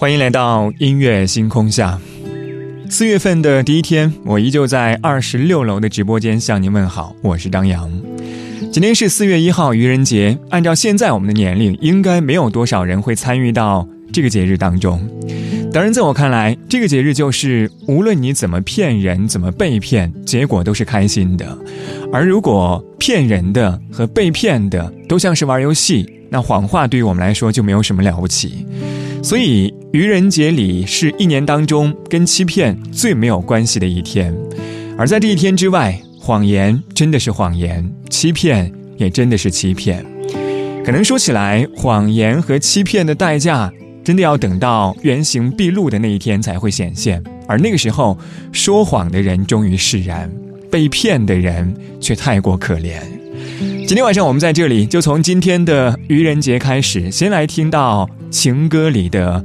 欢迎来到音乐星空下。四月份的第一天，我依旧在二十六楼的直播间向您问好，我是张扬。今天是四月一号，愚人节。按照现在我们的年龄，应该没有多少人会参与到这个节日当中。当然，在我看来，这个节日就是无论你怎么骗人，怎么被骗，结果都是开心的。而如果骗人的和被骗的都像是玩游戏，那谎话对于我们来说就没有什么了不起。所以，愚人节里是一年当中跟欺骗最没有关系的一天，而在这一天之外，谎言真的是谎言，欺骗也真的是欺骗。可能说起来，谎言和欺骗的代价，真的要等到原形毕露的那一天才会显现，而那个时候，说谎的人终于释然，被骗的人却太过可怜。今天晚上我们在这里，就从今天的愚人节开始，先来听到情歌里的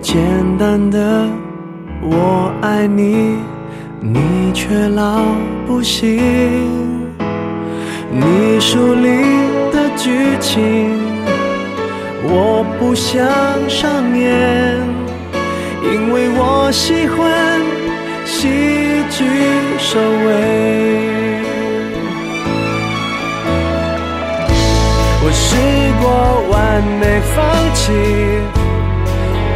简单的我爱你，你却老不信。你书里的剧情，我不想上演，因为我喜欢喜剧收尾。我试过完美放弃，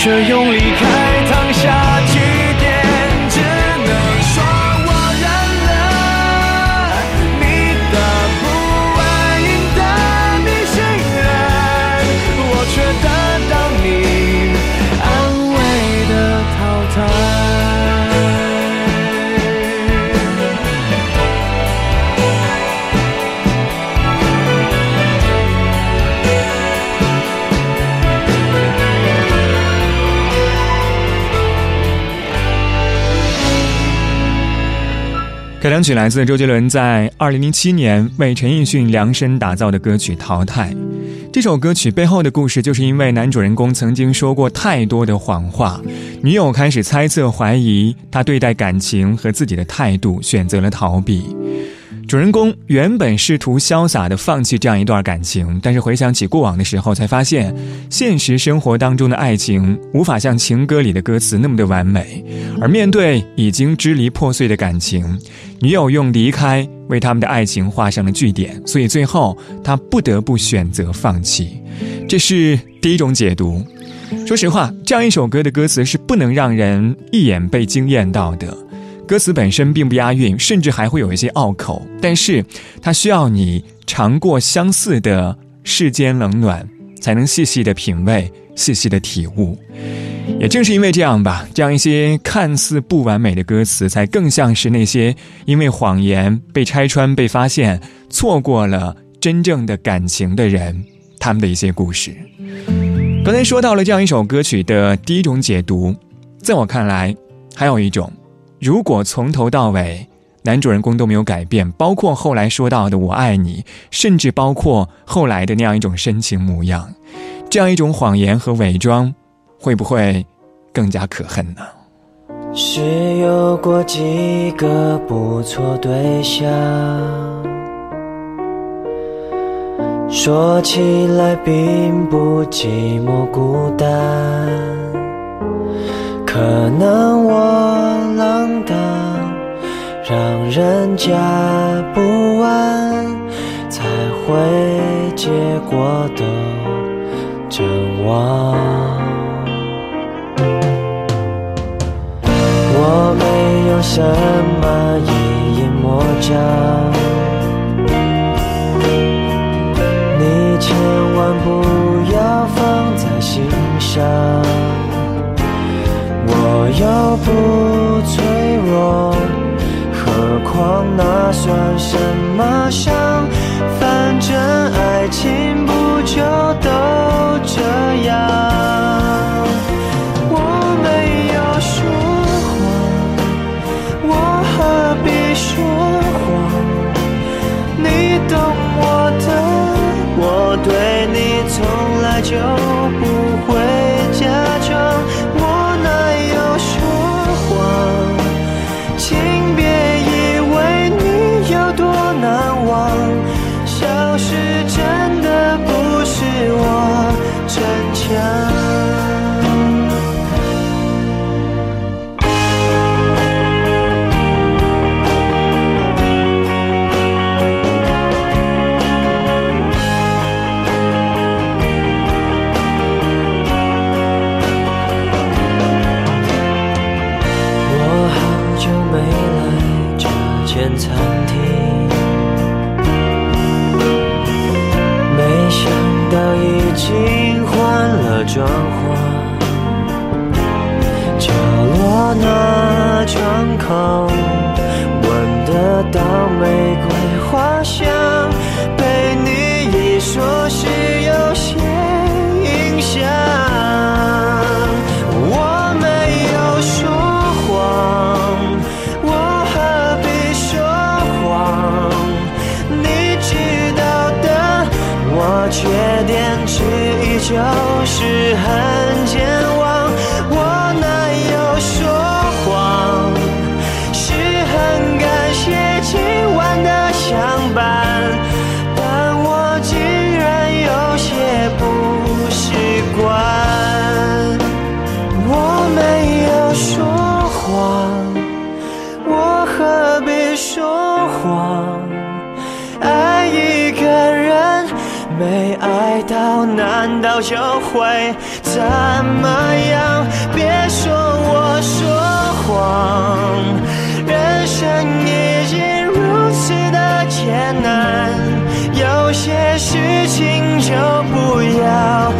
却用离开两曲来自周杰伦在二零零七年为陈奕迅量身打造的歌曲《淘汰》。这首歌曲背后的故事，就是因为男主人公曾经说过太多的谎话，女友开始猜测怀疑他对待感情和自己的态度，选择了逃避。主人公原本试图潇洒地放弃这样一段感情，但是回想起过往的时候，才发现现实生活当中的爱情无法像情歌里的歌词那么的完美。而面对已经支离破碎的感情，女友用离开为他们的爱情画上了句点，所以最后他不得不选择放弃。这是第一种解读。说实话，这样一首歌的歌词是不能让人一眼被惊艳到的。歌词本身并不押韵，甚至还会有一些拗口，但是它需要你尝过相似的世间冷暖，才能细细的品味，细细的体悟。也正是因为这样吧，这样一些看似不完美的歌词，才更像是那些因为谎言被拆穿、被发现、错过了真正的感情的人，他们的一些故事。刚才说到了这样一首歌曲的第一种解读，在我看来，还有一种。如果从头到尾，男主人公都没有改变，包括后来说到的“我爱你”，甚至包括后来的那样一种深情模样，这样一种谎言和伪装，会不会更加可恨呢？是有过几个不错对象，说起来并不寂寞孤单，可能我。浪荡，让人家不安，才会结果都真忘。我没有什么一眼魔障，什么伤？反正爱情不就都这样？我没有说谎，我何必说谎？你懂我的，我对你从来就不到已经换了装潢角落那窗口闻得到玫瑰花香。就会怎么样别说我说谎。人生已经如此的艰难有些事情就不要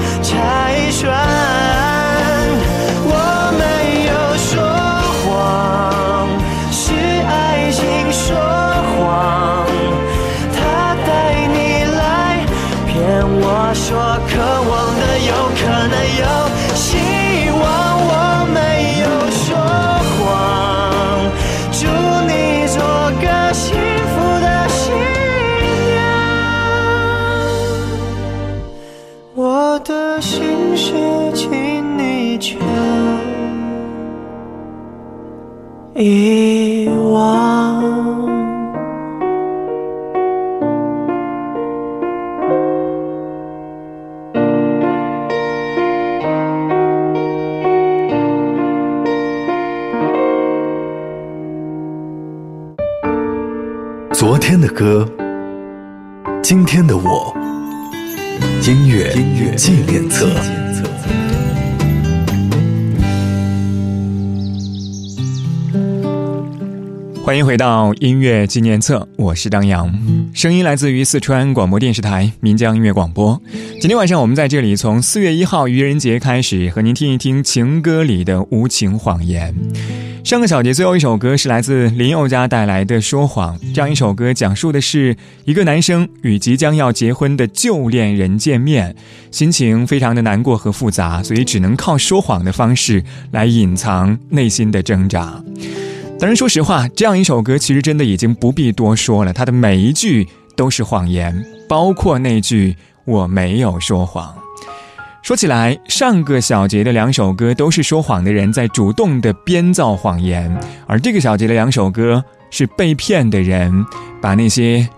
天的歌，今天的我，音乐纪念册。欢迎回到音乐纪念册，我是张扬，声音来自于四川广播电视台岷江音乐广播。今天晚上我们在这里，从四月一号愚人节开始，和您听一听情歌里的无情谎言。上个小节最后一首歌是来自林宥嘉带来的《说谎》，这样一首歌讲述的是一个男生与即将要结婚的旧恋人见面，心情非常的难过和复杂，所以只能靠说谎的方式来隐藏内心的挣扎。当然，说实话，这样一首歌其实真的已经不必多说了，它的每一句都是谎言，包括那句“我没有说谎”。说起来，上个小节的两首歌都是说谎的人在主动的编造谎言，而这个小节的两首歌是被骗的人把那些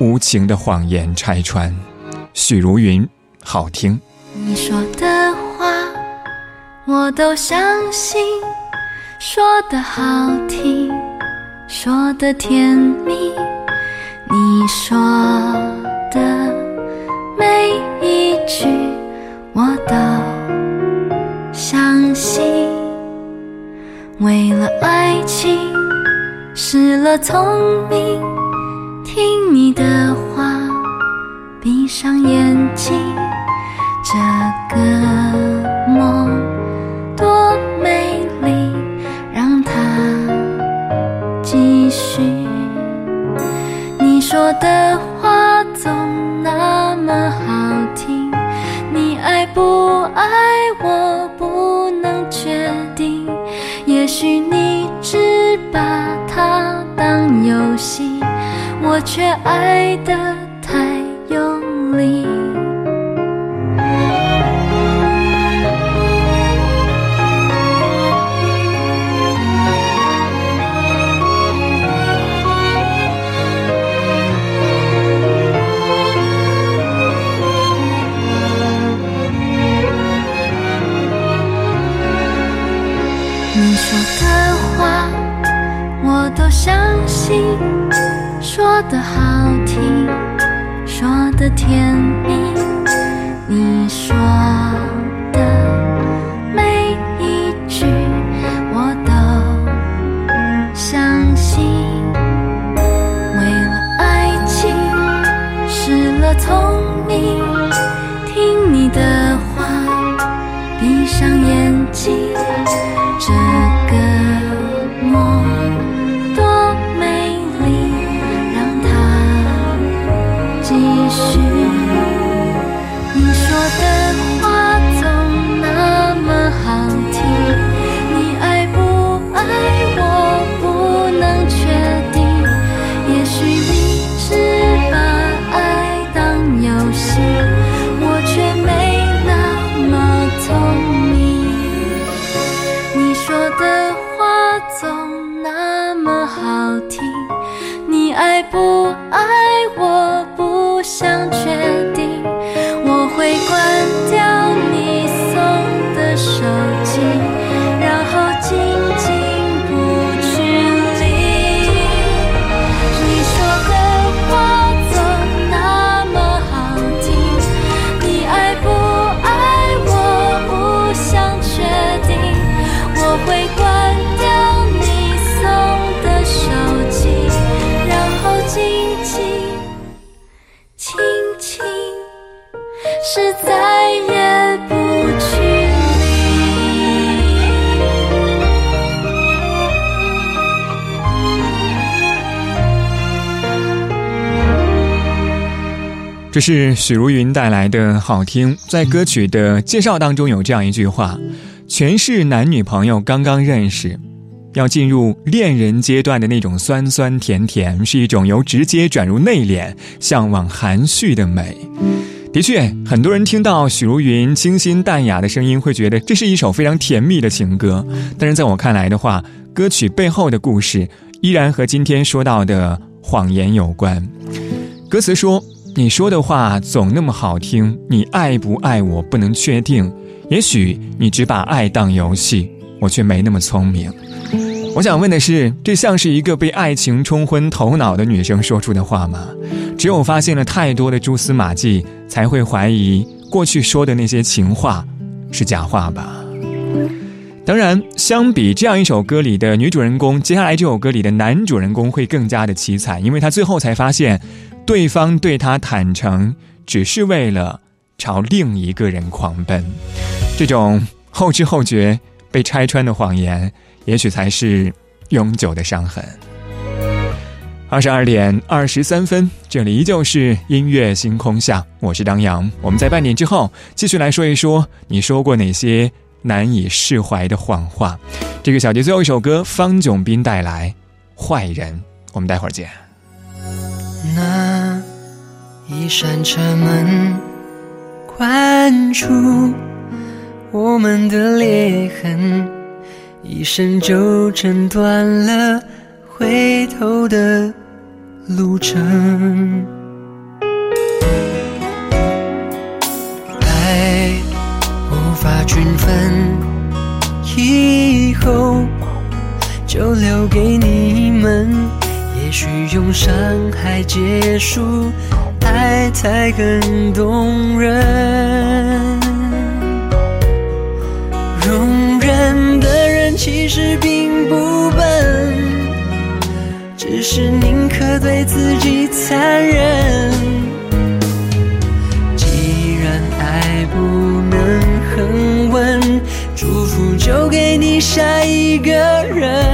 无情的谎言拆穿。许茹芸，好听。你说的话我都相信，说的好听，说的甜蜜，你说的每一句。聪明，听你的话，闭上眼睛，这个梦多美丽，让它继续。你说的话总那么好听。你爱不爱我不能确定，也许你只把我却爱的天。这是许茹芸带来的好听，在歌曲的介绍当中有这样一句话：全是男女朋友刚刚认识，要进入恋人阶段的那种酸酸甜甜，是一种由直接转入内敛、向往含蓄的美。的确，很多人听到许茹芸清新淡雅的声音，会觉得这是一首非常甜蜜的情歌。但是在我看来的话，歌曲背后的故事依然和今天说到的谎言有关。歌词说：“你说的话总那么好听，你爱不爱我不能确定。也许你只把爱当游戏，我却没那么聪明。”我想问的是，这像是一个被爱情冲昏头脑的女生说出的话吗？只有发现了太多的蛛丝马迹，才会怀疑过去说的那些情话是假话吧？当然，相比这样一首歌里的女主人公，接下来这首歌里的男主人公会更加的凄惨，因为他最后才发现，对方对他坦诚，只是为了朝另一个人狂奔。这种后知后觉、被拆穿的谎言。也许才是永久的伤痕。二十二点二十三分，这里依旧是音乐星空下，我是张扬。我们在半点之后继续来说一说，你说过哪些难以释怀的谎话？这个小节最后一首歌，方炯斌带来《坏人》，我们待会儿见。那一扇车门关住我们的裂痕。一生就挣断了回头的路程，爱无法均分，以后就留给你们。也许用伤害结束，爱才更动人。容忍的人。其实并不笨，只是宁可对自己残忍。既然爱不能恒温，祝福就给你下一个人。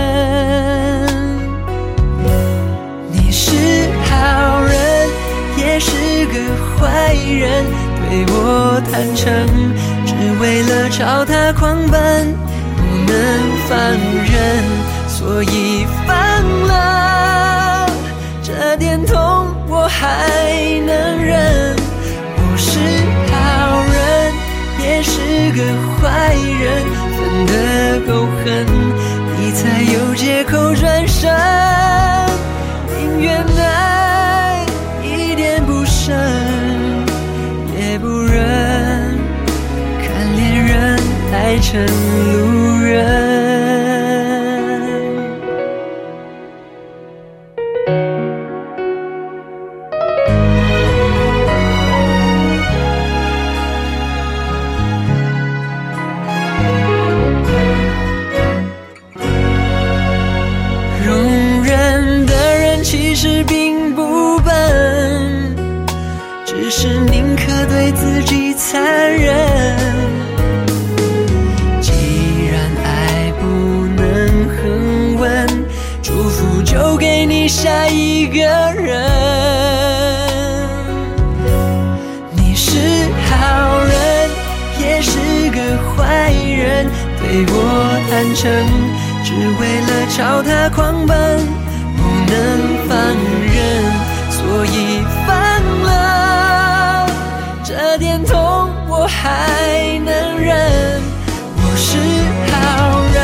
坏人，对我坦诚，只为了朝他狂奔。不能放任，所以放了。这点痛我还能忍。我是好人，也是个坏人，分得够狠，爱个坏人。对我坦诚，只为了朝他狂奔，不能放任，所以放了。这点痛我还能忍。我是好人，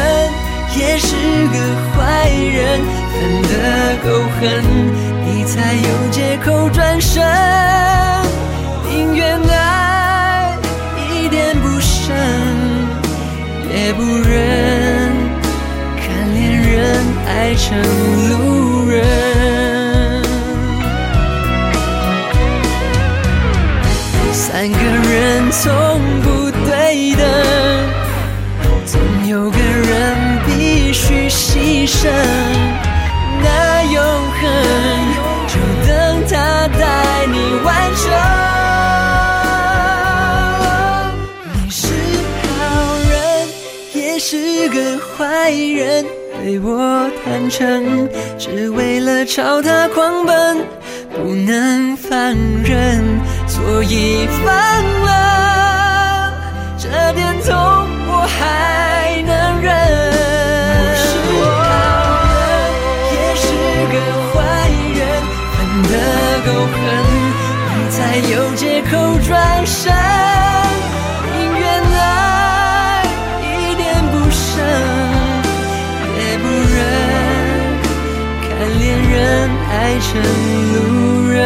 也是个坏人，分得够狠，你才有借口转身，宁愿爱不忍看恋人爱成路人，三个人从不对等，总有个人必须牺牲，坏人，对我坦诚，只为了朝他狂奔，不能放任，所以放了。这点痛我还能忍。我是好人，也是个坏人，恨得够狠，你才有借口转。身爱成路人，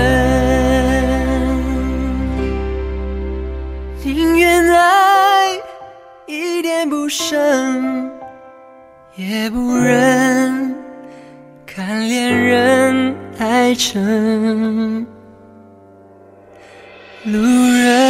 宁愿爱一点不剩，也不忍看恋人爱成路人。